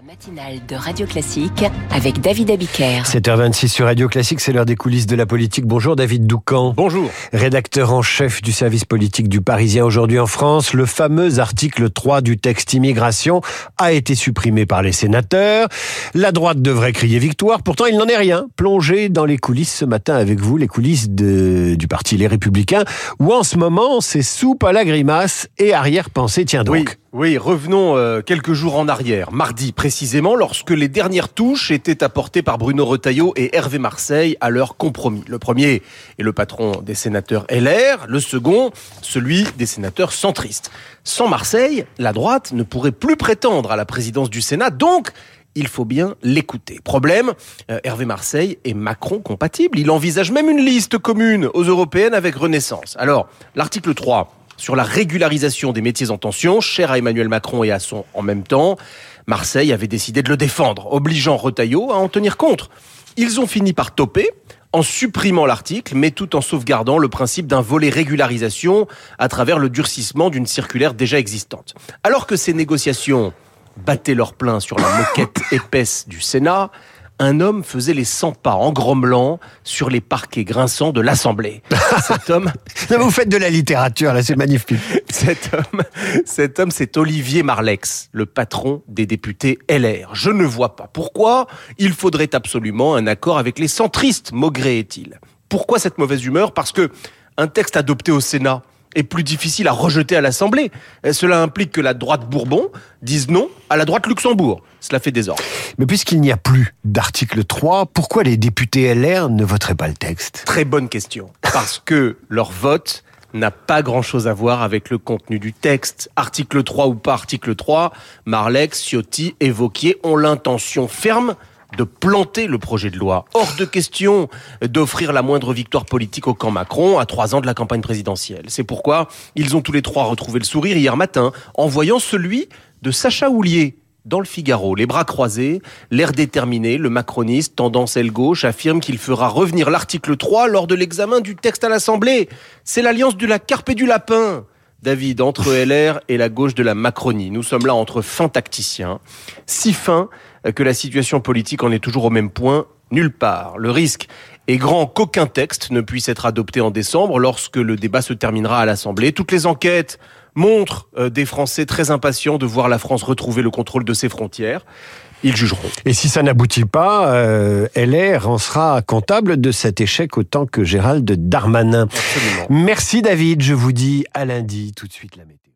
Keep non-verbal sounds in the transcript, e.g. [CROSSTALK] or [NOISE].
La matinale de Radio Classique avec David Abiker. 7h26 sur Radio Classique, c'est l'heure des coulisses de la politique. Bonjour David Doucan. Bonjour. Rédacteur en chef du service politique du Parisien aujourd'hui en France. Le fameux article 3 du texte immigration a été supprimé par les sénateurs. La droite devrait crier victoire. Pourtant, il n'en est rien. Plongé dans les coulisses ce matin avec vous, les coulisses de, du parti Les Républicains, où en ce moment, c'est soupe à la grimace et arrière-pensée. Tiens donc. Oui. Oui, revenons euh, quelques jours en arrière, mardi précisément, lorsque les dernières touches étaient apportées par Bruno Retailleau et Hervé Marseille à leur compromis. Le premier est le patron des sénateurs LR, le second, celui des sénateurs centristes. Sans Marseille, la droite ne pourrait plus prétendre à la présidence du Sénat, donc il faut bien l'écouter. Problème, euh, Hervé Marseille est Macron compatible. Il envisage même une liste commune aux européennes avec Renaissance. Alors, l'article 3 sur la régularisation des métiers en tension, cher à Emmanuel Macron et à son en même temps. Marseille avait décidé de le défendre, obligeant Retailleau à en tenir compte. Ils ont fini par toper en supprimant l'article, mais tout en sauvegardant le principe d'un volet régularisation à travers le durcissement d'une circulaire déjà existante. Alors que ces négociations battaient leur plein sur la moquette [COUGHS] épaisse du Sénat, un homme faisait les 100 pas en grommelant sur les parquets grinçants de l'Assemblée. [LAUGHS] Cet homme... vous faites de la littérature, là, c'est magnifique. [LAUGHS] cet homme, cet homme, c'est Olivier Marlex, le patron des députés LR. Je ne vois pas pourquoi il faudrait absolument un accord avec les centristes, maugréait-il. Pourquoi cette mauvaise humeur? Parce que un texte adopté au Sénat est plus difficile à rejeter à l'Assemblée. Cela implique que la droite Bourbon dise non à la droite Luxembourg. Cela fait désordre. Mais puisqu'il n'y a plus d'article 3, pourquoi les députés LR ne voteraient pas le texte? Très bonne question. Parce que leur vote n'a pas grand-chose à voir avec le contenu du texte. Article 3 ou pas article 3, Marlex, Ciotti et Vauquier ont l'intention ferme de planter le projet de loi. Hors de question d'offrir la moindre victoire politique au camp Macron à trois ans de la campagne présidentielle. C'est pourquoi ils ont tous les trois retrouvé le sourire hier matin en voyant celui de Sacha Houlier dans le Figaro, les bras croisés, l'air déterminé, le macroniste, tendance aile gauche, affirme qu'il fera revenir l'article 3 lors de l'examen du texte à l'Assemblée. C'est l'alliance de la carpe et du lapin. David, entre LR et la gauche de la Macronie. Nous sommes là entre fins tacticiens, si fins que la situation politique en est toujours au même point, nulle part. Le risque est grand qu'aucun texte ne puisse être adopté en décembre lorsque le débat se terminera à l'Assemblée. Toutes les enquêtes montrent euh, des Français très impatients de voir la France retrouver le contrôle de ses frontières. Ils jugeront. Et si ça n'aboutit pas, euh, LR en sera comptable de cet échec autant que Gérald Darmanin. Absolument. Merci David, je vous dis à lundi tout de suite la météo.